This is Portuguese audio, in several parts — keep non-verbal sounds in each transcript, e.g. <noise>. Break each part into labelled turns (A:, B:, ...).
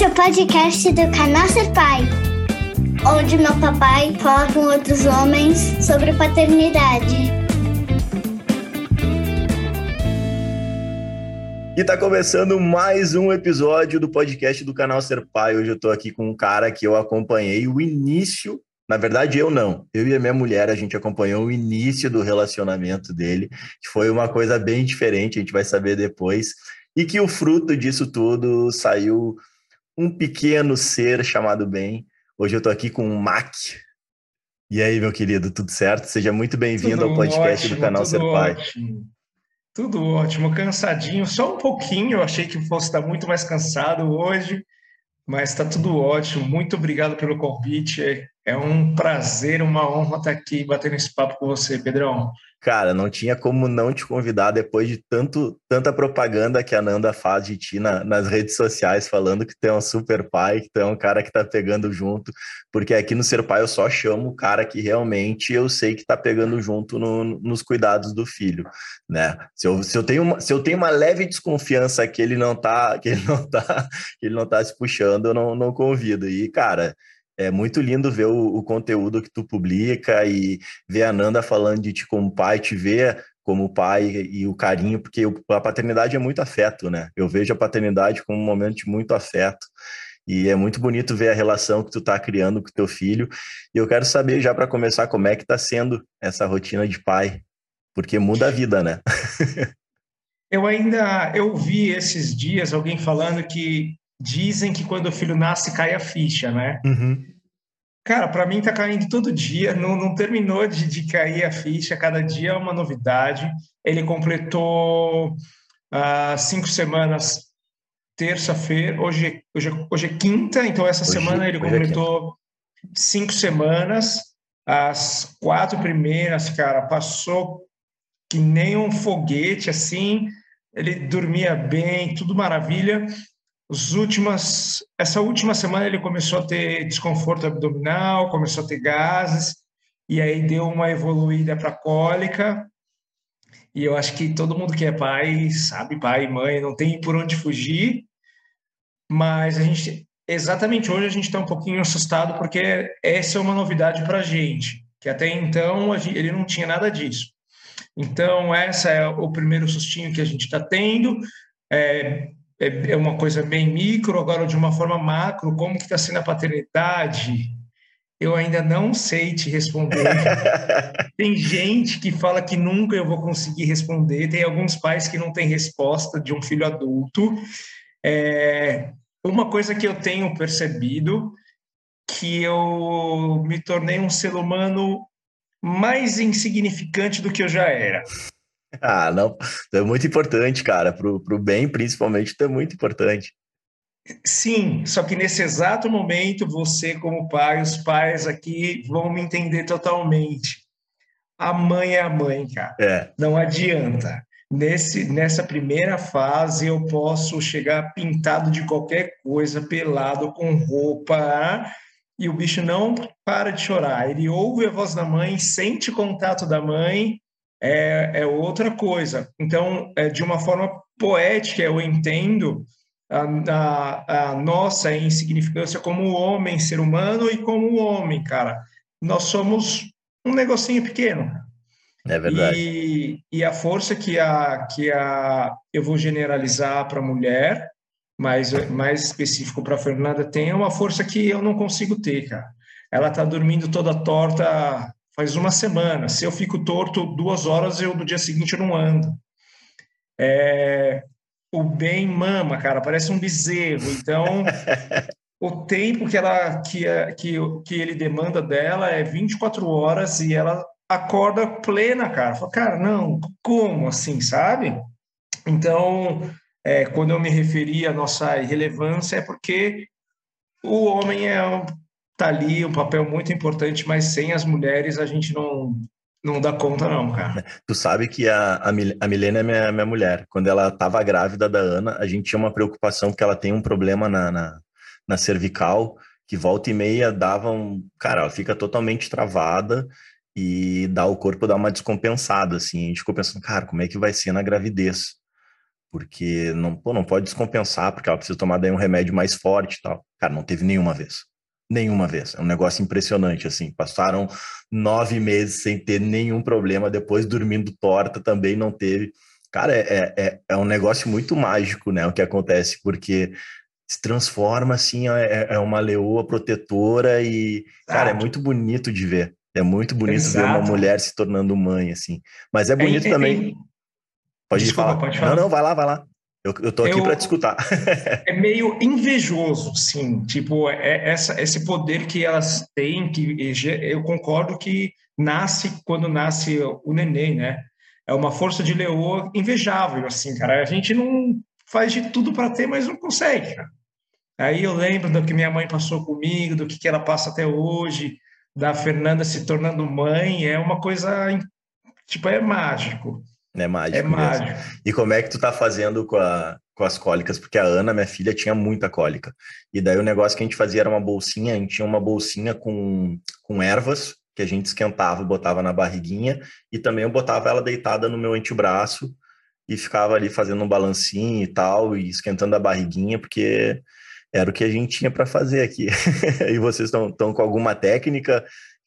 A: Esse é o podcast do canal Ser Pai, onde meu papai fala com outros homens sobre paternidade.
B: E tá começando mais um episódio do podcast do canal Ser Pai. Hoje eu tô aqui com um cara que eu acompanhei o início na verdade, eu não. Eu e a minha mulher, a gente acompanhou o início do relacionamento dele, que foi uma coisa bem diferente, a gente vai saber depois. E que o fruto disso tudo saiu um pequeno ser chamado bem. Hoje eu estou aqui com o Mac. E aí, meu querido, tudo certo? Seja muito bem-vindo ao podcast
C: ótimo,
B: do canal Ser Pai.
C: Ótimo. Tudo ótimo, cansadinho, só um pouquinho. Eu achei que fosse estar muito mais cansado hoje, mas está tudo ótimo. Muito obrigado pelo convite. É um prazer, uma honra estar aqui batendo esse papo com você, Pedrão.
B: Cara, não tinha como não te convidar depois de tanto, tanta propaganda que a Nanda faz de ti na, nas redes sociais, falando que tu é um super pai, que tu é um cara que tá pegando junto, porque aqui no Ser Pai eu só chamo o cara que realmente eu sei que tá pegando junto no, nos cuidados do filho, né? Se eu, se eu, tenho, uma, se eu tenho uma leve desconfiança que ele não tá, que ele não tá, <laughs> que ele não tá se puxando, eu não, não convido. E, cara, é muito lindo ver o, o, conteúdo que tu publica e ver a Nanda falando de ti como pai, te ver como pai e o carinho, porque a paternidade é muito afeto, né? Eu vejo a paternidade como um momento de muito afeto. E é muito bonito ver a relação que tu tá criando com teu filho. E eu quero saber já para começar como é que tá sendo essa rotina de pai, porque muda a vida, né? <laughs>
C: eu ainda eu vi esses dias alguém falando que dizem que quando o filho nasce cai a ficha, né?
B: Uhum.
C: Cara, para mim tá caindo todo dia, não, não terminou de, de, cair a ficha, cada dia é uma novidade. Ele completou uh, cinco semanas terça-feira, hoje, hoje, hoje é quinta, então essa hoje, semana ele é completou é cinco semanas. As quatro primeiras, cara, passou que nem um foguete, assim, ele dormia bem, tudo maravilha. Os últimas, essa última semana ele começou a ter desconforto abdominal, começou a ter gases, e aí deu uma evoluída para cólica. E eu acho que todo mundo que é pai sabe, pai e mãe, não tem por onde fugir. Mas a gente, exatamente hoje, a gente está um pouquinho assustado porque essa é uma novidade para a gente, que até então ele não tinha nada disso. Então, essa é o primeiro sustinho que a gente está tendo. É, é, é uma coisa bem micro, agora de uma forma macro, como que está sendo a paternidade? Eu ainda não sei te responder. <laughs> tem gente que fala que nunca eu vou conseguir responder, tem alguns pais que não têm resposta de um filho adulto. É, uma coisa que eu tenho percebido que eu me tornei um ser humano mais insignificante do que eu já era.
B: Ah, não. É muito importante, cara. Pro, pro bem, principalmente, é muito importante.
C: Sim, só que nesse exato momento, você, como pai, os pais aqui vão me entender totalmente. A mãe é a mãe, cara.
B: É.
C: Não adianta. Nesse, nessa primeira fase, eu posso chegar pintado de qualquer coisa, pelado, com roupa, e o bicho não para de chorar. Ele ouve a voz da mãe, sente o contato da mãe é, é outra coisa. Então, é, de uma forma poética, eu entendo a, a, a, nossa insignificância como homem, ser humano e como homem, cara. Nós somos um negocinho pequeno.
B: É verdade.
C: E, e a força que a, que a eu vou generalizar para a mulher, mas mais específico para a Fernanda, tem é uma força que eu não consigo ter, cara. Ela está dormindo toda torta faz uma semana. Se eu fico torto duas horas, eu no dia seguinte eu não ando. É, o bem mama, cara, parece um bezerro. Então, <laughs> o tempo que ela que, que, que ele demanda dela é 24 horas e ela acorda plena, cara. Fala, cara, não, como assim, sabe? Então, é, quando eu me referi à nossa irrelevância, é porque o homem é tá ali um papel muito importante, mas sem as mulheres a gente não não dá conta não, cara. <laughs>
B: Tu sabe que a, a, Milena é minha, minha mulher. Quando ela estava grávida da Ana, a gente tinha uma preocupação porque ela tem um problema na, na, na cervical que volta e meia dava um... Cara, ela fica totalmente travada e dá o corpo dá uma descompensada, assim. A gente ficou pensando, cara, como é que vai ser na gravidez? porque não, pô, não pode descompensar, porque ela precisa tomar daí um remédio mais forte e tal. Cara, não teve nenhuma vez. Nenhuma vez. É um negócio impressionante, assim. Passaram nove meses sem ter nenhum problema, depois dormindo torta também não teve. Cara, é, é, é um negócio muito mágico, né? O que acontece, porque se transforma assim, é, é uma leoa protetora e, cara, é muito bonito de ver. É muito bonito Exato. ver uma mulher se tornando mãe, assim. Mas é bonito é, também. Pode Desculpa, falar. Pode falar. Não, não, vai lá, vai lá. Eu, eu tô aqui para te escutar. <laughs>
C: é meio invejoso, sim. Tipo, é essa, esse poder que elas têm, que eu concordo que nasce quando nasce o neném, né? É uma força de leoa invejável, assim, cara. A gente não faz de tudo para ter, mas não consegue, cara. Aí eu lembro do que minha mãe passou comigo, do que, que ela passa até hoje, da Fernanda se tornando mãe, é uma coisa, tipo, é mágico.
B: É mágico. É mágico. E como é que tu tá fazendo com, a, com as cólicas? Porque a Ana, minha filha, tinha muita cólica. E daí o negócio que a gente fazia era uma bolsinha, a gente tinha uma bolsinha com, com ervas, que a gente esquentava, botava na barriguinha, e também eu botava ela deitada no meu antebraço e ficava ali fazendo um balancinho e tal, e esquentando a barriguinha, porque era o que a gente tinha para fazer aqui. <laughs> e vocês estão com alguma técnica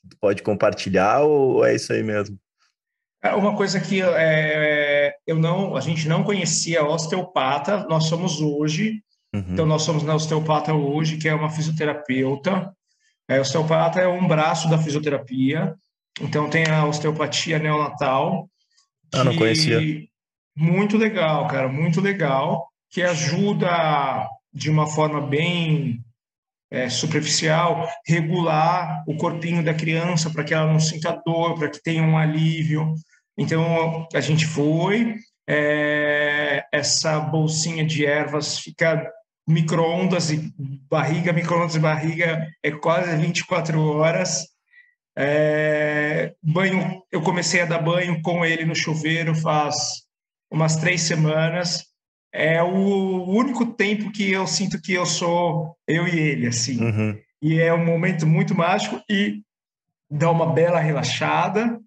B: que pode compartilhar ou é isso aí mesmo?
C: É uma coisa que é, eu não, a gente não conhecia osteopata, nós somos hoje. Uhum. Então nós somos na osteopata hoje, que é uma fisioterapeuta. É, osteopata é um braço da fisioterapia. Então tem a osteopatia neonatal.
B: Ah, não conhecia.
C: Muito legal, cara, muito legal, que ajuda de uma forma bem é, superficial, regular o corpinho da criança para que ela não sinta dor, para que tenha um alívio. Então, a gente foi, é, essa bolsinha de ervas fica micro-ondas e barriga, micro-ondas e barriga é quase 24 horas. É, banho, eu comecei a dar banho com ele no chuveiro faz umas três semanas é o único tempo que eu sinto que eu sou eu e ele, assim. Uhum. E é um momento muito mágico e dá uma bela relaxada,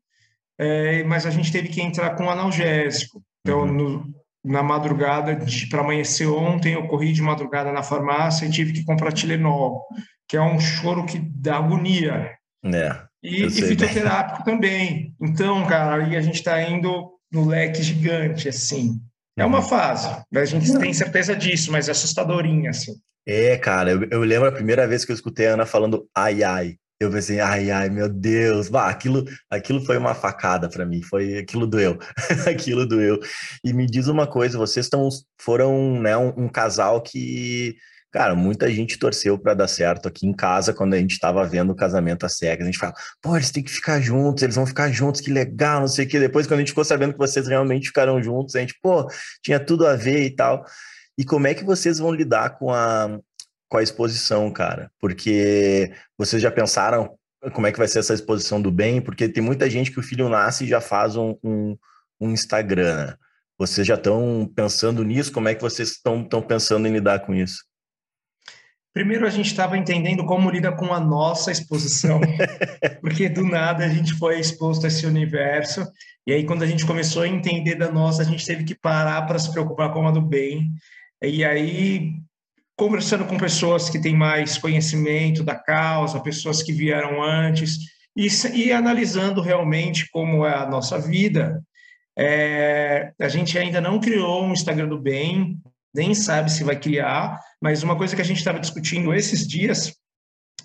C: é, mas a gente teve que entrar com analgésico. Então, uhum. no, na madrugada, para amanhecer ontem, eu corri de madrugada na farmácia e tive que comprar Tilenol, que é um choro que dá agonia.
B: É,
C: e, e fitoterápico também. Então, cara, aí a gente está indo no leque gigante, assim. É uma uhum. fase, a gente tem certeza disso, mas é assustadorinha, assim.
B: É, cara, eu, eu lembro a primeira vez que eu escutei a Ana falando ai, ai. Eu pensei, ai, ai, meu Deus, bah, aquilo, aquilo foi uma facada para mim, foi aquilo doeu, <laughs> aquilo doeu. E me diz uma coisa, vocês estão, foram né, um, um casal que Cara, muita gente torceu para dar certo aqui em casa quando a gente estava vendo o casamento às cegas. A gente fala, pô, eles têm que ficar juntos, eles vão ficar juntos, que legal, não sei o que. Depois, quando a gente ficou sabendo que vocês realmente ficaram juntos, a gente, pô, tinha tudo a ver e tal. E como é que vocês vão lidar com a, com a exposição, cara? Porque vocês já pensaram como é que vai ser essa exposição do bem? Porque tem muita gente que o filho nasce e já faz um, um, um Instagram. Né? Vocês já estão pensando nisso? Como é que vocês estão pensando em lidar com isso?
C: Primeiro, a gente estava entendendo como lida com a nossa exposição, <laughs> porque do nada a gente foi exposto a esse universo, e aí quando a gente começou a entender da nossa, a gente teve que parar para se preocupar com a do bem. E aí, conversando com pessoas que têm mais conhecimento da causa, pessoas que vieram antes, e, e analisando realmente como é a nossa vida, é, a gente ainda não criou um Instagram do bem, nem sabe se vai criar, mas uma coisa que a gente estava discutindo esses dias,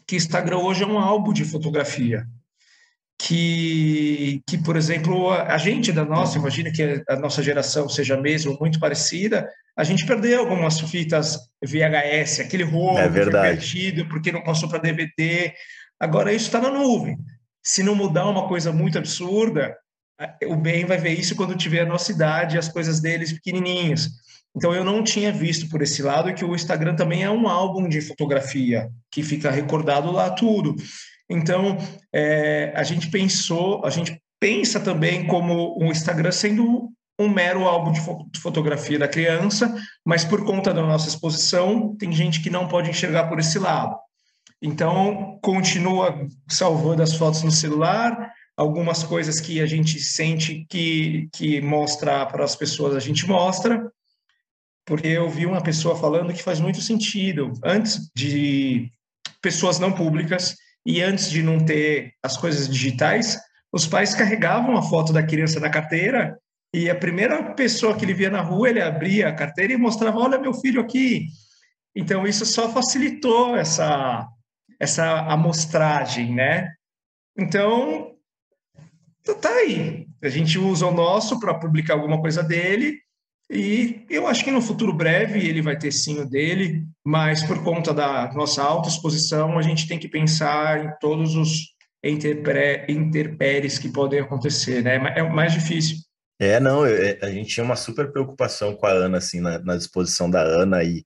C: que Instagram hoje é um álbum de fotografia. Que, que, por exemplo, a gente da nossa, imagina que a nossa geração seja mesmo muito parecida, a gente perdeu algumas fitas VHS, aquele rolo
B: é perdido
C: porque não passou para DVD. Agora isso está na nuvem. Se não mudar uma coisa muito absurda, o bem vai ver isso quando tiver a nossa idade, as coisas deles pequenininhas. Então eu não tinha visto por esse lado que o Instagram também é um álbum de fotografia que fica recordado lá tudo. Então é, a gente pensou, a gente pensa também como o Instagram sendo um mero álbum de fotografia da criança, mas por conta da nossa exposição tem gente que não pode enxergar por esse lado. Então continua salvando as fotos no celular, algumas coisas que a gente sente que, que mostrar para as pessoas a gente mostra, porque eu vi uma pessoa falando que faz muito sentido. Antes de pessoas não públicas e antes de não ter as coisas digitais, os pais carregavam a foto da criança na carteira e a primeira pessoa que ele via na rua, ele abria a carteira e mostrava: Olha, meu filho aqui. Então, isso só facilitou essa, essa amostragem, né? Então, tá aí. A gente usa o nosso para publicar alguma coisa dele e eu acho que no futuro breve ele vai ter sim o dele, mas por conta da nossa autoexposição, a gente tem que pensar em todos os interpéries que podem acontecer, né? É mais difícil.
B: É, não, é, a gente tinha uma super preocupação com a Ana, assim, na, na disposição da Ana e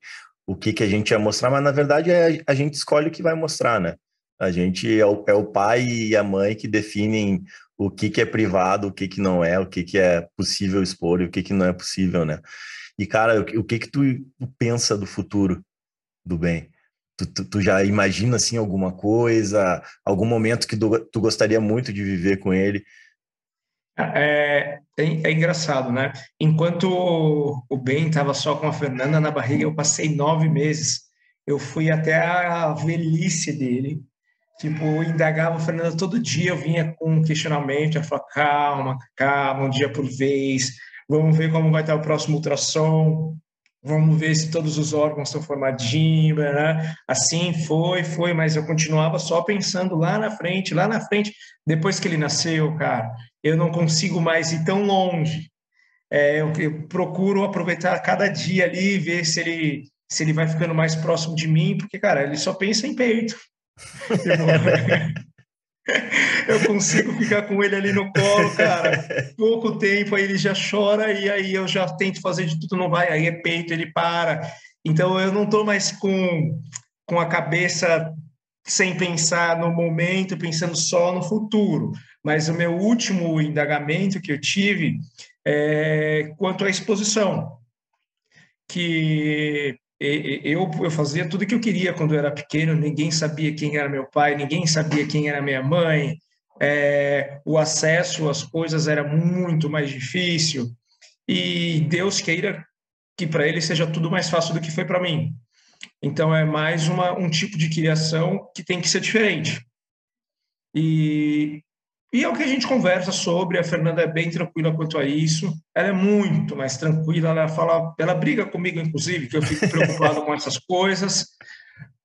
B: o que, que a gente ia mostrar, mas na verdade é, a gente escolhe o que vai mostrar, né? A gente é o, é o pai e a mãe que definem o que, que é privado, o que, que não é, o que, que é possível expor e o que, que não é possível, né? E, cara, o, o que que tu pensa do futuro do bem? Tu, tu, tu, já imagina, assim, alguma coisa, algum momento que tu, tu gostaria muito de viver com ele?
C: É, é, é, engraçado, né? Enquanto o Ben estava só com a Fernanda na barriga, eu passei nove meses. Eu fui até a velhice dele. Tipo, indagava a Fernanda todo dia. Eu vinha com um questionamento. Eu falava, calma, calma, um dia por vez. Vamos ver como vai estar o próximo ultrassom vamos ver se todos os órgãos estão formadinhos, né? Assim foi, foi, mas eu continuava só pensando lá na frente, lá na frente. Depois que ele nasceu, cara, eu não consigo mais ir tão longe. É, eu, eu, procuro aproveitar cada dia ali, ver se ele se ele vai ficando mais próximo de mim, porque, cara, ele só pensa em peito. <laughs> Eu consigo ficar com ele ali no colo, cara. Pouco tempo, aí ele já chora e aí eu já tento fazer de tudo, não vai. Aí é peito, ele para. Então eu não estou mais com, com a cabeça sem pensar no momento, pensando só no futuro. Mas o meu último indagamento que eu tive é quanto à exposição, que eu, eu fazia tudo que eu queria quando eu era pequeno, ninguém sabia quem era meu pai, ninguém sabia quem era minha mãe, é, o acesso às coisas era muito mais difícil, e Deus queira que para ele seja tudo mais fácil do que foi para mim. Então é mais uma, um tipo de criação que tem que ser diferente. E e é o que a gente conversa sobre. A Fernanda é bem tranquila quanto a isso. Ela é muito mais tranquila. Ela fala, ela briga comigo, inclusive, que eu fico preocupado com essas coisas.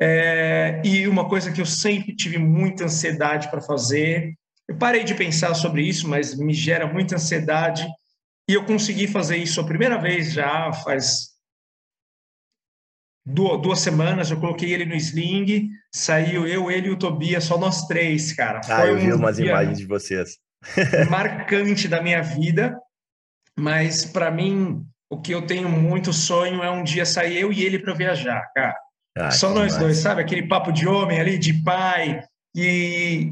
C: É, e uma coisa que eu sempre tive muita ansiedade para fazer. Eu parei de pensar sobre isso, mas me gera muita ansiedade. E eu consegui fazer isso a primeira vez já faz duas semanas, eu coloquei ele no sling, saiu eu, ele e o Tobias, só nós três, cara.
B: Ah, eu vi um umas imagens de vocês. <laughs>
C: marcante da minha vida, mas para mim, o que eu tenho muito sonho é um dia sair eu e ele para viajar, cara. Ah, só nós demais. dois, sabe? Aquele papo de homem ali, de pai. E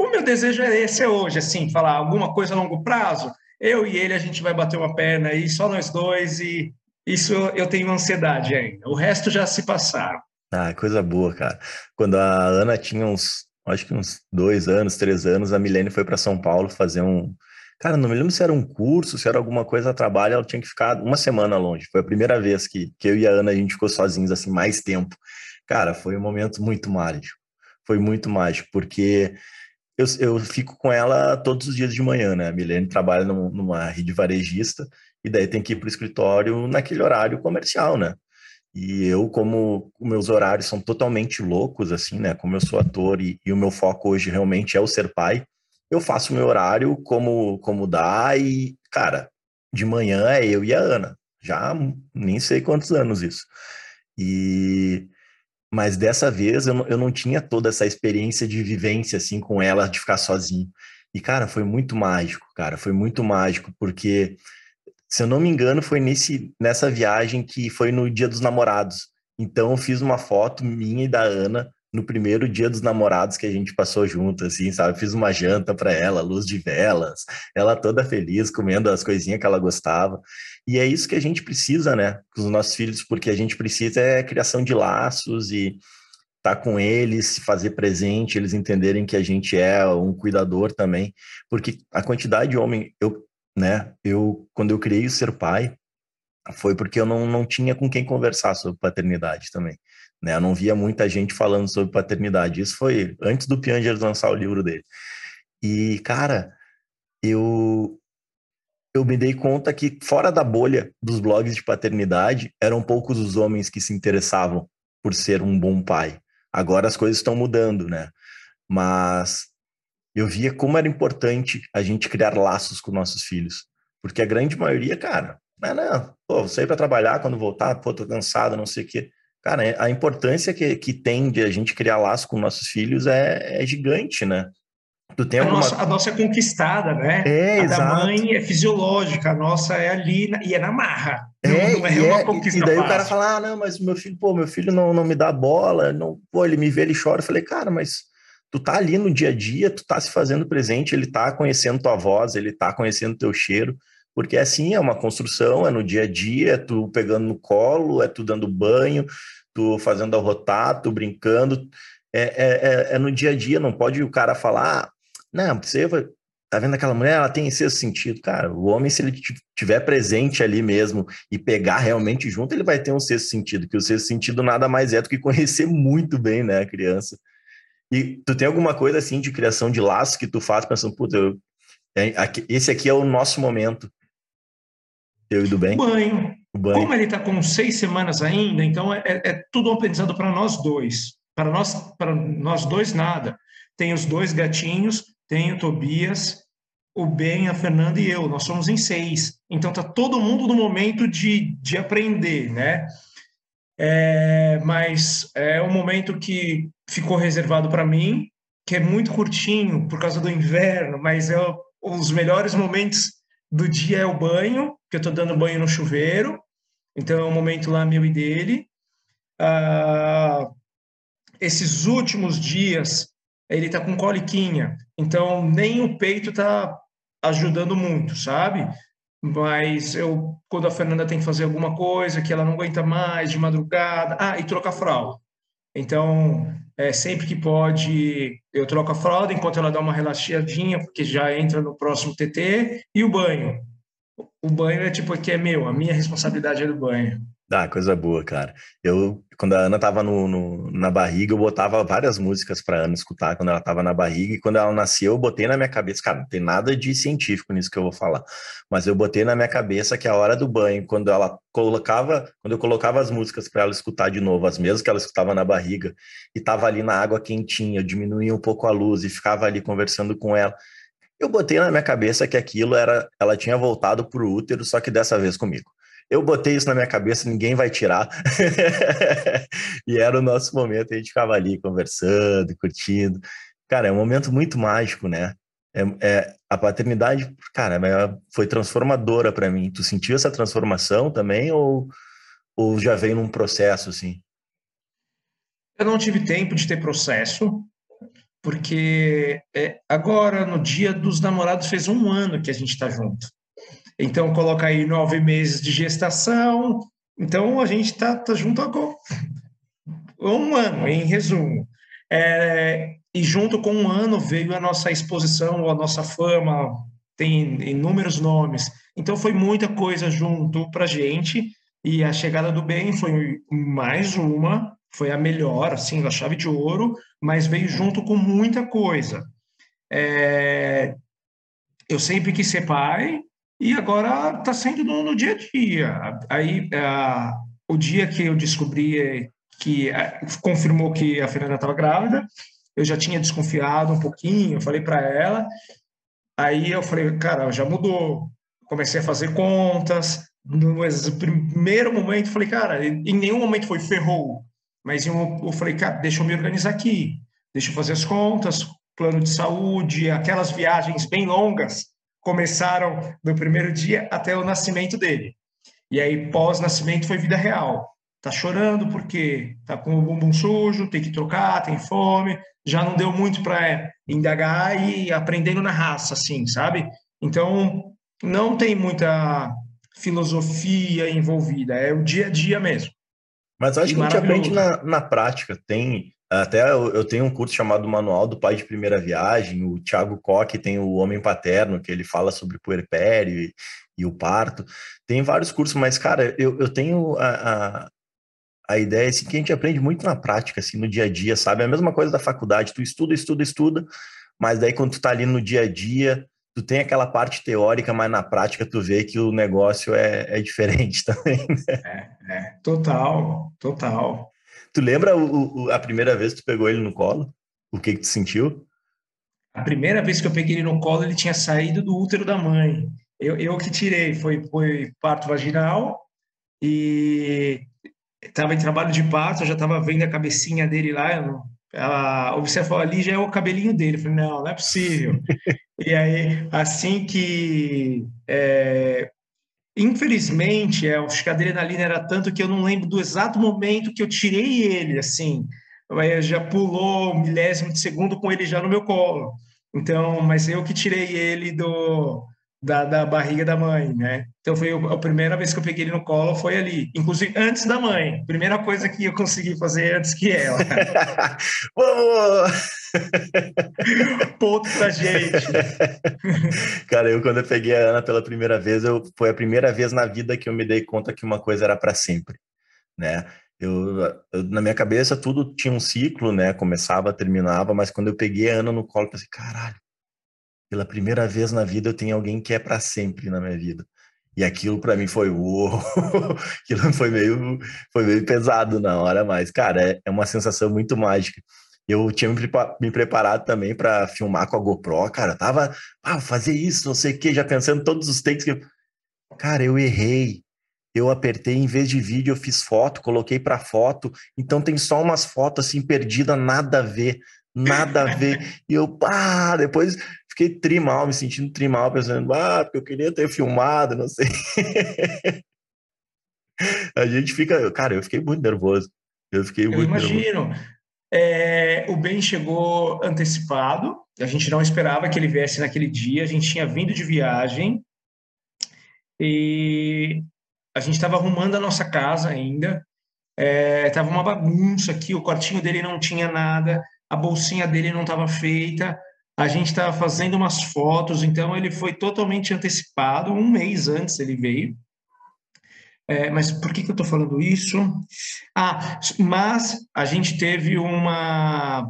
C: o meu desejo é esse é hoje, assim, falar alguma coisa a longo prazo. Eu e ele, a gente vai bater uma perna aí, só nós dois, e isso eu tenho ansiedade ainda. O resto já se passaram.
B: Ah, coisa boa, cara. Quando a Ana tinha uns, acho que uns dois anos, três anos, a Milene foi para São Paulo fazer um. Cara, não me lembro se era um curso, se era alguma coisa a trabalho, ela tinha que ficar uma semana longe. Foi a primeira vez que, que eu e a Ana a gente ficou sozinhos assim mais tempo. Cara, foi um momento muito mágico. Foi muito mágico, porque eu, eu fico com ela todos os dias de manhã, né? A Milene trabalha numa rede varejista e daí tem que ir para o escritório naquele horário comercial, né? E eu, como meus horários são totalmente loucos, assim, né? Como eu sou ator e, e o meu foco hoje realmente é o ser pai, eu faço meu horário como, como dá e, cara, de manhã é eu e a Ana. Já nem sei quantos anos isso. E mas dessa vez eu não, eu não tinha toda essa experiência de vivência assim com ela de ficar sozinho. E cara, foi muito mágico, cara, foi muito mágico porque se eu não me engano, foi nesse, nessa viagem que foi no Dia dos Namorados. Então, eu fiz uma foto minha e da Ana no primeiro Dia dos Namorados que a gente passou junto, assim, sabe? Fiz uma janta para ela, luz de velas, ela toda feliz, comendo as coisinhas que ela gostava. E é isso que a gente precisa, né, com os nossos filhos, porque a gente precisa é criação de laços e estar tá com eles, fazer presente, eles entenderem que a gente é um cuidador também, porque a quantidade de homem, eu né? Eu, quando eu criei o Ser Pai, foi porque eu não, não tinha com quem conversar sobre paternidade também. Né? Eu não via muita gente falando sobre paternidade. Isso foi antes do Pianger lançar o livro dele. E, cara, eu, eu me dei conta que fora da bolha dos blogs de paternidade, eram poucos os homens que se interessavam por ser um bom pai. Agora as coisas estão mudando, né? Mas eu via como era importante a gente criar laços com nossos filhos. Porque a grande maioria, cara, não, não, pô, vou sair para trabalhar quando voltar, pô, tô cansado, não sei o quê. Cara, a importância que, que tem de a gente criar laço com nossos filhos é, é gigante, né?
C: Tu tem a, alguma... nossa, a nossa é conquistada, né?
B: É,
C: a
B: exato.
C: da mãe é fisiológica, a nossa é ali e é na marra.
B: É, não, não é uma é, conquista E daí fácil. o cara fala, ah, não, mas meu filho, pô, meu filho não, não me dá bola, não, pô, ele me vê, ele chora. Eu falei, cara, mas tu tá ali no dia a dia, tu tá se fazendo presente, ele tá conhecendo tua voz, ele tá conhecendo teu cheiro, porque assim é uma construção, é no dia a dia, é tu pegando no colo, é tu dando banho, tu fazendo arrotar, tu brincando, é, é, é, é no dia a dia, não pode o cara falar, ah, não, você tá vendo aquela mulher, ela tem esse sentido. Cara, o homem, se ele tiver presente ali mesmo e pegar realmente junto, ele vai ter um sexto sentido, que o sexto sentido nada mais é do que conhecer <laughs> muito bem, né, a criança. E tu tem alguma coisa assim de criação de laço que tu faz pensando, puta, eu, é, esse aqui é o nosso momento. Eu e do bem?
C: O banho. o banho. Como ele está com seis semanas ainda, então é, é, é tudo aprendizado para nós dois. Para nós, para nós dois, nada. Tem os dois gatinhos, tem o Tobias, o Ben, a Fernanda e eu. Nós somos em seis. Então tá todo mundo no momento de, de aprender, né? É, mas é um momento que ficou reservado para mim, que é muito curtinho por causa do inverno, mas é os melhores momentos do dia é o banho, que eu estou dando banho no chuveiro, então é um momento lá meu e dele. Ah, esses últimos dias ele está com coliquinha, então nem o peito está ajudando muito, sabe? Mas eu, quando a Fernanda tem que fazer alguma coisa que ela não aguenta mais de madrugada, ah, e troca fralda. Então, é, sempre que pode, eu troco a fralda enquanto ela dá uma relaxadinha, porque já entra no próximo TT, e o banho. O banho é tipo que é meu, a minha responsabilidade é do banho.
B: Ah, coisa boa, cara. Eu, quando a Ana tava no, no na barriga, eu botava várias músicas pra Ana escutar quando ela tava na barriga, e quando ela nasceu, eu botei na minha cabeça, cara, não tem nada de científico nisso que eu vou falar, mas eu botei na minha cabeça que a hora do banho, quando ela colocava, quando eu colocava as músicas para ela escutar de novo, as mesmas que ela escutava na barriga, e tava ali na água quentinha, eu diminuía um pouco a luz e ficava ali conversando com ela. Eu botei na minha cabeça que aquilo era, ela tinha voltado pro útero, só que dessa vez comigo. Eu botei isso na minha cabeça, ninguém vai tirar. <laughs> e era o nosso momento, a gente ficava ali conversando, curtindo. Cara, é um momento muito mágico, né? É, é a paternidade, cara, é, foi transformadora para mim. Tu sentiu essa transformação também ou, ou já veio num processo assim?
C: Eu não tive tempo de ter processo, porque é, agora, no dia dos namorados, fez um ano que a gente está junto. Então, coloca aí nove meses de gestação. Então, a gente está tá junto agora. Um ano, em resumo. É, e junto com um ano veio a nossa exposição, a nossa fama, tem inúmeros nomes. Então, foi muita coisa junto para gente. E a chegada do bem foi mais uma, foi a melhor, assim, a chave de ouro, mas veio junto com muita coisa. É, eu sempre quis ser pai, e agora está sendo no, no, dia a dia. Aí, o dia que eu descobri que uh, confirmou que a Fernanda estava grávida, eu já tinha desconfiado um pouquinho, eu falei para ela. Aí eu falei, cara, já mudou. Comecei a fazer contas. No primeiro momento, falei, cara, em nenhum momento foi ferrou. Mas eu, eu falei, cara, deixa eu me organizar aqui. Deixa eu fazer as contas, plano de saúde, aquelas viagens bem longas começaram do primeiro dia até o nascimento dele. E aí, pós-nascimento, foi vida real. Tá chorando porque tá com o bumbum sujo, tem que trocar, tem fome, já não deu muito para indagar e aprendendo na raça, assim, sabe? Então, não tem muita filosofia envolvida, é o dia a dia mesmo.
B: Mas acho que a gente aprende na, na prática. Tem até eu, tenho um curso chamado Manual do Pai de Primeira Viagem. O Thiago Koch tem o Homem Paterno, que ele fala sobre puerpério. E, e o parto. Tem vários cursos, mas, cara, eu, eu tenho a, a, a ideia assim, que a gente aprende muito na prática, assim, no dia a dia, sabe? É a mesma coisa da faculdade, tu estuda, estuda, estuda, mas daí quando tu tá ali no dia a dia, tu tem aquela parte teórica, mas na prática tu vê que o negócio é, é diferente <laughs> também.
C: Né? É, é, total, total.
B: Tu lembra o, o, a primeira vez que tu pegou ele no colo? O que que tu sentiu?
C: A primeira vez que eu peguei ele no colo, ele tinha saído do útero da mãe. Eu, eu que tirei, foi, foi parto vaginal e estava em trabalho de parto, eu já estava vendo a cabecinha dele lá, eu ela observou ali já é o cabelinho dele. Eu falei, não, não é possível. <laughs> e aí, assim que. É, infelizmente, é, acho que a adrenalina era tanto que eu não lembro do exato momento que eu tirei ele, assim. Já pulou um milésimo de segundo com ele já no meu colo. Então, mas eu que tirei ele do, da, da barriga da mãe, né? Então foi a primeira vez que eu peguei ele no colo foi ali, inclusive antes da mãe. Primeira coisa que eu consegui fazer antes que ela. <laughs>
B: Vamos!
C: Ponto pra gente.
B: Cara, eu quando eu peguei a Ana pela primeira vez, eu foi a primeira vez na vida que eu me dei conta que uma coisa era para sempre, né? Eu, eu, na minha cabeça tudo tinha um ciclo, né? Começava, terminava, mas quando eu peguei a Ana no colo, eu pensei, caralho, pela primeira vez na vida eu tenho alguém que é para sempre na minha vida. E aquilo para mim foi uou, <laughs> aquilo foi meio, foi meio pesado na hora, mas cara, é, é uma sensação muito mágica. Eu tinha me preparado também para filmar com a GoPro, cara, tava, ah, fazer isso, não sei o que, já pensando todos os takes que cara, eu errei. Eu apertei em vez de vídeo, eu fiz foto, coloquei para foto, então tem só umas fotos assim perdidas, nada a ver, nada a ver. E eu, pá, depois fiquei trimal, me sentindo trimal, pensando, ah, porque eu queria ter filmado, não sei. <laughs> a gente fica, cara, eu fiquei muito nervoso. Eu fiquei
C: eu
B: muito
C: imagino.
B: Nervoso.
C: É, o Ben chegou antecipado, a gente não esperava que ele viesse naquele dia, a gente tinha vindo de viagem e a gente estava arrumando a nossa casa ainda, estava é, uma bagunça aqui, o quartinho dele não tinha nada, a bolsinha dele não estava feita, a gente estava fazendo umas fotos, então ele foi totalmente antecipado, um mês antes ele veio. É, mas por que, que eu estou falando isso? Ah, mas a gente teve uma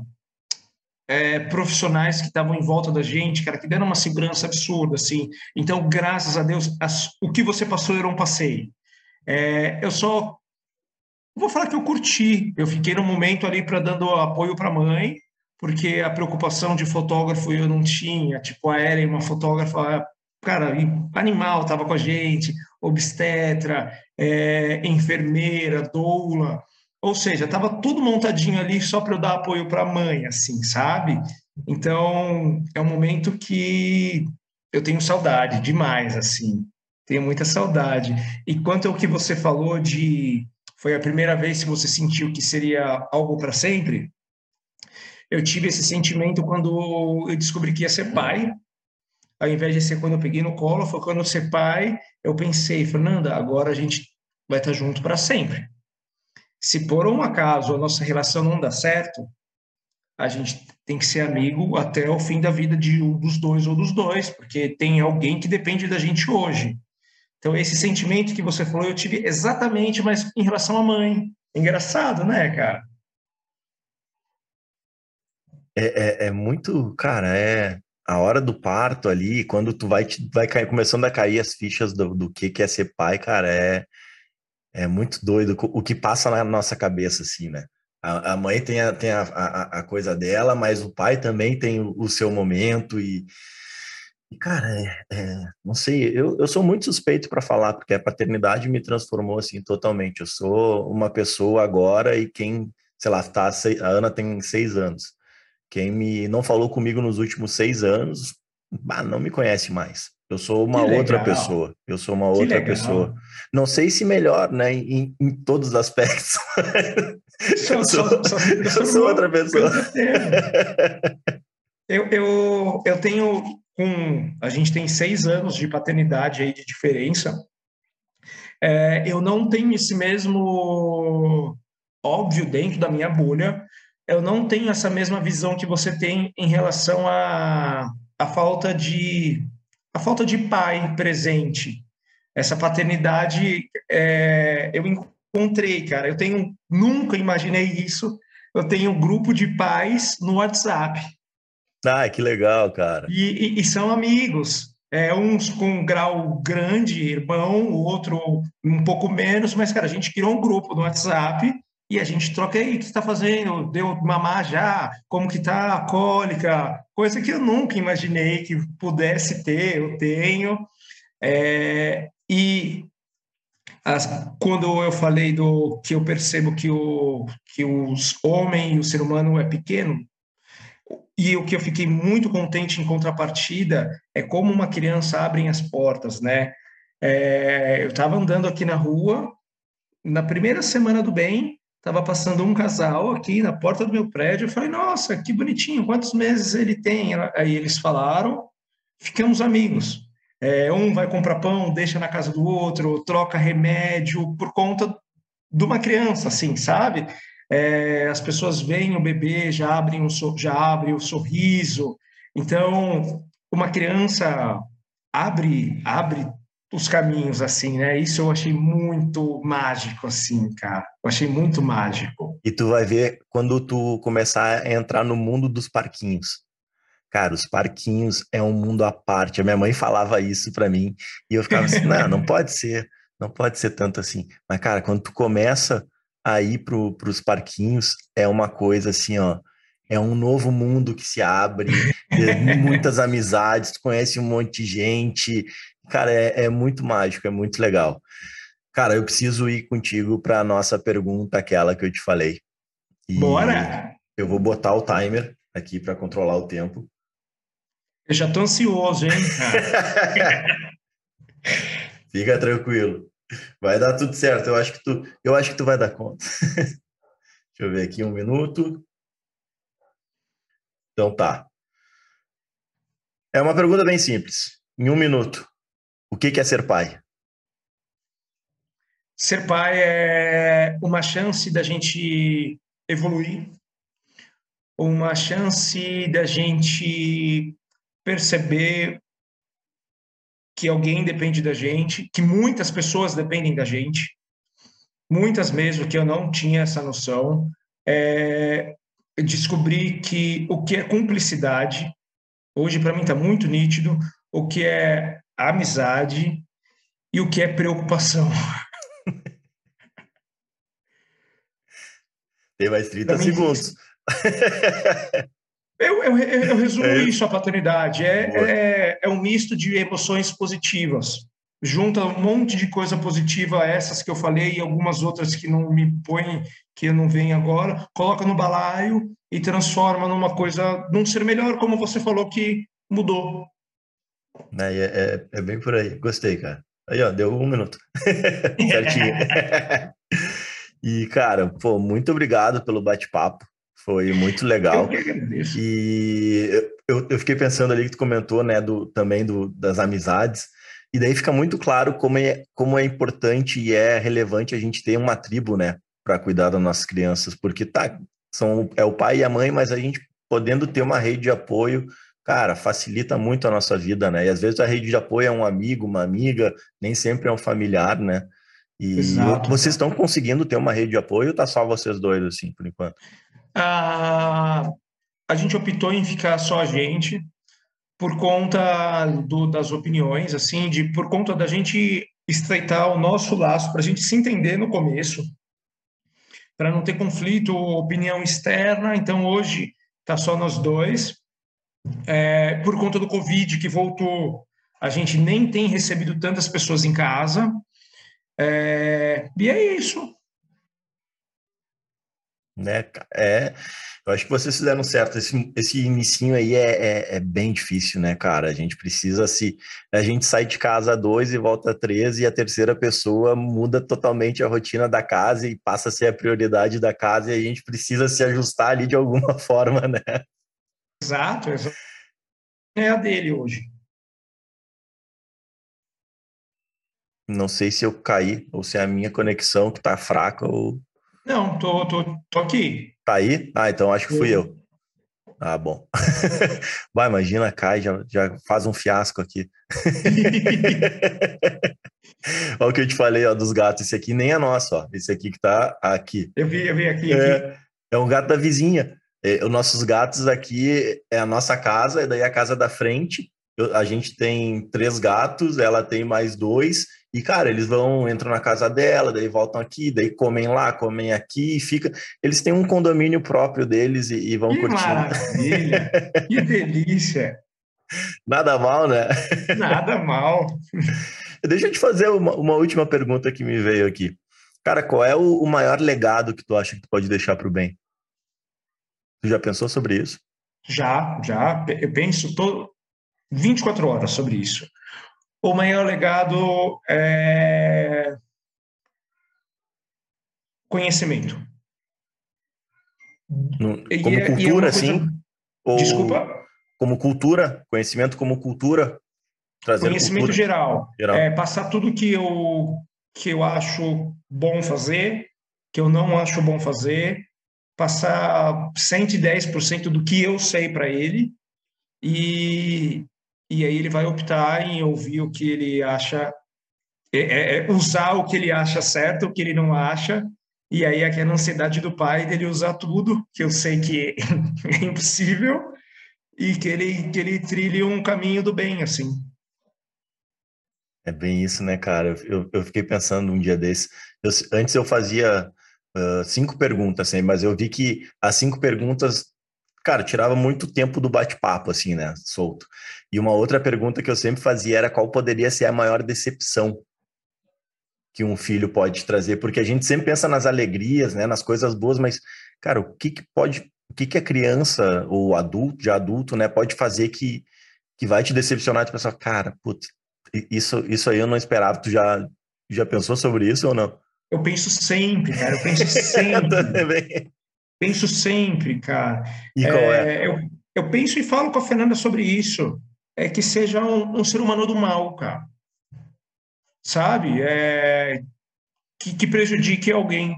C: é, profissionais que estavam em volta da gente, cara, que deram uma segurança absurda, assim. Então, graças a Deus, as, o que você passou era um passeio. É, eu só vou falar que eu curti. Eu fiquei no momento ali para dando apoio para a mãe, porque a preocupação de fotógrafo eu não tinha, tipo a Ellen, uma fotógrafa, cara, animal, estava com a gente, obstetra, é, enfermeira, doula, ou seja, estava tudo montadinho ali só para eu dar apoio para a mãe, assim, sabe? Então, é um momento que eu tenho saudade demais, assim, tenho muita saudade. E quanto ao que você falou de foi a primeira vez que você sentiu que seria algo para sempre, eu tive esse sentimento quando eu descobri que ia ser pai. Ao invés de ser quando eu peguei no colo, foi quando eu ser pai, eu pensei, Fernanda, agora a gente vai estar junto para sempre. Se por um acaso a nossa relação não dá certo, a gente tem que ser amigo até o fim da vida de um dos dois ou dos dois, porque tem alguém que depende da gente hoje. Então, esse sentimento que você falou, eu tive exatamente, mas em relação à mãe. Engraçado, né, cara?
B: É, é, é, muito, cara, é a hora do parto ali, quando tu vai, vai cair, começando a cair as fichas do, do que, que é ser pai, cara, é, é muito doido o que passa na nossa cabeça, assim, né? A, a mãe tem, a, tem a, a, a, coisa dela, mas o pai também tem o, o seu momento e, e cara, é, é, não sei, eu, eu sou muito suspeito para falar, porque a paternidade me transformou, assim, totalmente. Eu sou uma pessoa agora e quem, sei lá, tá, a Ana tem seis anos. Quem me não falou comigo nos últimos seis anos, bah, não me conhece mais. Eu sou uma outra pessoa. Eu sou uma outra legal. pessoa. Não sei se melhor, né? Em, em todos os aspectos. <laughs> eu sou, eu sou outra pessoa. <laughs>
C: Eu, eu, eu tenho um. A gente tem seis anos de paternidade aí de diferença. É, eu não tenho esse mesmo óbvio dentro da minha bolha, eu não tenho essa mesma visão que você tem em relação à a, a falta de a falta de pai presente. essa paternidade é, eu encontrei, cara. Eu tenho nunca imaginei isso. Eu tenho um grupo de pais no WhatsApp.
B: Ah, que legal, cara.
C: E, e, e são amigos. É, uns com um grau grande, irmão, o outro um pouco menos, mas, cara, a gente criou um grupo no WhatsApp e a gente troca aí, o que está fazendo? Deu mamar já? Como que tá a cólica? Coisa que eu nunca imaginei que pudesse ter, eu tenho. É, e as, quando eu falei do que eu percebo que, o, que os homens e o ser humano é pequeno, e o que eu fiquei muito contente em contrapartida é como uma criança abre as portas, né? É, eu estava andando aqui na rua, na primeira semana do bem, estava passando um casal aqui na porta do meu prédio, eu falei, nossa, que bonitinho, quantos meses ele tem? Aí eles falaram, ficamos amigos. É, um vai comprar pão, deixa na casa do outro, troca remédio por conta de uma criança, assim, sabe? É, as pessoas veem o bebê, já abrem, já abrem o sorriso. Então, uma criança abre, abre os caminhos, assim, né? Isso eu achei muito mágico, assim, cara. Eu achei muito mágico.
B: E tu vai ver quando tu começar a entrar no mundo dos parquinhos. Cara, os parquinhos é um mundo à parte. A minha mãe falava isso para mim e eu ficava assim, não, não pode ser, não pode ser tanto assim. Mas, cara, quando tu começa a ir pro, pros parquinhos, é uma coisa assim, ó, é um novo mundo que se abre, muitas <laughs> amizades, tu conhece um monte de gente. Cara, é, é muito mágico, é muito legal. Cara, eu preciso ir contigo para a nossa pergunta, aquela que eu te falei.
C: E Bora!
B: Eu vou botar o timer aqui para controlar o tempo.
C: Eu já estou ansioso, hein? <laughs>
B: Fica tranquilo. Vai dar tudo certo. Eu acho que tu, eu acho que tu vai dar conta. <laughs> Deixa eu ver aqui um minuto. Então tá. É uma pergunta bem simples. Em um minuto, o que é ser pai?
C: Ser pai é uma chance da gente evoluir, uma chance da gente perceber que alguém depende da gente, que muitas pessoas dependem da gente, muitas mesmo que eu não tinha essa noção. É, descobri que o que é cumplicidade, hoje para mim está muito nítido, o que é amizade e o que é preocupação. <laughs>
B: Tem mais 30 segundos. <laughs>
C: Eu, eu, eu resumo é isso, a paternidade. É, é, é, um misto de emoções positivas. Junta um monte de coisa positiva, essas que eu falei e algumas outras que não me põem, que eu não venho agora, coloca no balaio e transforma numa coisa, num ser melhor, como você falou que mudou.
B: É, é, é bem por aí. Gostei, cara. Aí, ó, deu um minuto. <laughs> Certinho. <laughs> e, cara, pô, muito obrigado pelo bate-papo. Foi muito legal. Eu e eu, eu fiquei pensando ali que tu comentou, né, do, também do, das amizades. E daí fica muito claro como é, como é importante e é relevante a gente ter uma tribo, né, para cuidar das nossas crianças, porque tá, são, é o pai e a mãe, mas a gente podendo ter uma rede de apoio, cara, facilita muito a nossa vida, né? E às vezes a rede de apoio é um amigo, uma amiga, nem sempre é um familiar, né? E Exato. vocês estão conseguindo ter uma rede de apoio ou tá só vocês dois, assim, por enquanto?
C: A, a gente optou em ficar só a gente por conta do, das opiniões, assim, de por conta da gente estreitar o nosso laço para a gente se entender no começo, para não ter conflito, opinião externa. Então hoje está só nós dois. É, por conta do Covid que voltou, a gente nem tem recebido tantas pessoas em casa. É, e é isso
B: né? É, eu acho que vocês fizeram certo. Esse, esse inicinho aí é, é, é, bem difícil, né, cara? A gente precisa se. A gente sai de casa dois e volta três, e a terceira pessoa muda totalmente a rotina da casa e passa a ser a prioridade da casa, e a gente precisa se ajustar ali de alguma <laughs> forma, né?
C: Exato, exato. É a dele hoje.
B: Não sei se eu caí ou se é a minha conexão que tá fraca ou
C: não, tô, tô, tô aqui.
B: Tá aí? Ah, então acho que fui eu. Ah, bom. <laughs> Vai, imagina, cai, já, já faz um fiasco aqui. <laughs> Olha o que eu te falei, ó, dos gatos. Esse aqui nem é nosso, ó. Esse aqui que tá aqui.
C: Eu vi, eu vi aqui.
B: É,
C: aqui.
B: é um gato da vizinha. É, os nossos gatos aqui é a nossa casa, e daí a casa da frente. Eu, a gente tem três gatos, ela tem mais dois. E, cara, eles vão, entram na casa dela, daí voltam aqui, daí comem lá, comem aqui, e fica. Eles têm um condomínio próprio deles e, e vão
C: que
B: curtindo.
C: Maravilha! que delícia! <laughs>
B: Nada mal, né?
C: Nada mal. <laughs>
B: Deixa eu te fazer uma, uma, última pergunta que me veio aqui. Cara, qual é o, o maior legado que tu acha que tu pode deixar para o bem? Tu já pensou sobre isso?
C: Já, já. Eu penso todo 24 horas sobre isso. O maior legado é conhecimento.
B: No, como é, cultura, é assim?
C: Ou Desculpa?
B: Como cultura? Conhecimento como cultura?
C: Conhecimento cultura. geral. geral. É, passar tudo que eu, que eu acho bom fazer, que eu não acho bom fazer, passar 110% do que eu sei para ele e, e aí ele vai optar em ouvir o que ele acha, é, é, é, usar o que ele acha certo, o que ele não acha, e aí aquela ansiedade do pai dele usar tudo, que eu sei que <laughs> é impossível, e que ele, que ele trilhe um caminho do bem, assim.
B: É bem isso, né, cara? Eu, eu fiquei pensando um dia desse. Eu, antes eu fazia uh, cinco perguntas, assim, mas eu vi que as cinco perguntas cara, tirava muito tempo do bate-papo, assim, né, solto. E uma outra pergunta que eu sempre fazia era qual poderia ser a maior decepção que um filho pode trazer, porque a gente sempre pensa nas alegrias, né, nas coisas boas, mas, cara, o que que pode, o que que a criança ou adulto, já adulto, né, pode fazer que, que vai te decepcionar, de pensar, cara, putz, isso, isso aí eu não esperava, tu já, já pensou sobre isso ou não?
C: Eu penso sempre, cara, eu penso <laughs> sempre. Penso sempre, cara.
B: E qual é?
C: é? Eu, eu penso e falo com a Fernanda sobre isso. É que seja um, um ser humano do mal, cara. Sabe? É, que, que prejudique alguém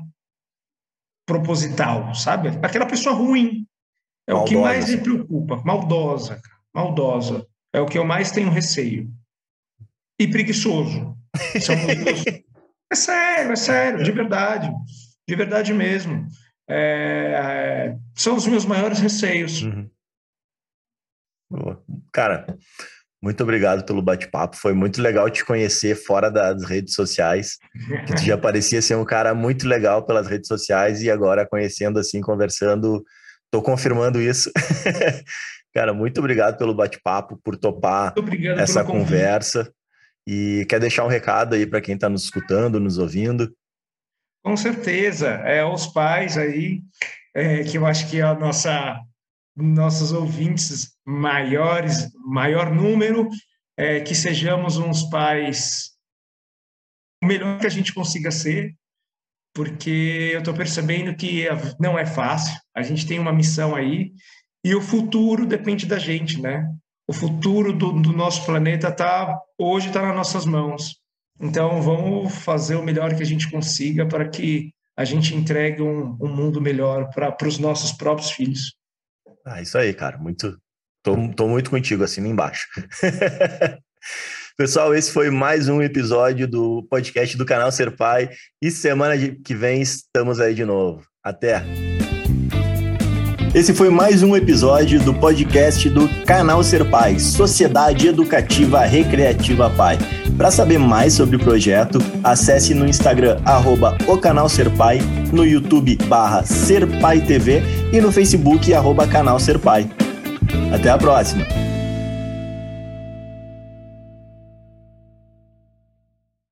C: proposital, sabe? Aquela pessoa ruim. É maldosa. o que mais me preocupa. Maldosa, cara. Maldosa. É o que eu mais tenho receio. E preguiçoso. São meus... <laughs> é sério, é sério, de verdade. De verdade mesmo é, são os meus maiores receios. Uhum.
B: Cara, muito obrigado pelo bate-papo. Foi muito legal te conhecer fora das redes sociais. Que tu já <laughs> parecia ser um cara muito legal pelas redes sociais e agora conhecendo assim, conversando, tô confirmando isso. <laughs> cara, muito obrigado pelo bate-papo, por topar essa conversa. E quer deixar um recado aí para quem está nos escutando, nos ouvindo?
C: Com certeza, é os pais aí, é, que eu acho que é a nossa nossos ouvintes maiores, maior número, é, que sejamos uns pais o melhor que a gente consiga ser, porque eu estou percebendo que não é fácil, a gente tem uma missão aí, e o futuro depende da gente, né? O futuro do, do nosso planeta tá hoje está nas nossas mãos. Então, vamos fazer o melhor que a gente consiga para que a gente entregue um, um mundo melhor para os nossos próprios filhos.
B: Ah, isso aí, cara. Muito. Tô, tô muito contigo, assim embaixo. <laughs> Pessoal, esse foi mais um episódio do podcast do canal Ser Pai. E semana que vem estamos aí de novo. Até! Esse foi mais um episódio do podcast do Canal Ser Pai, Sociedade Educativa Recreativa Pai. Para saber mais sobre o projeto, acesse no Instagram arroba o canal Ser Pai, no YouTube barra Ser Pai TV e no Facebook arroba canal Ser Pai. Até a próxima!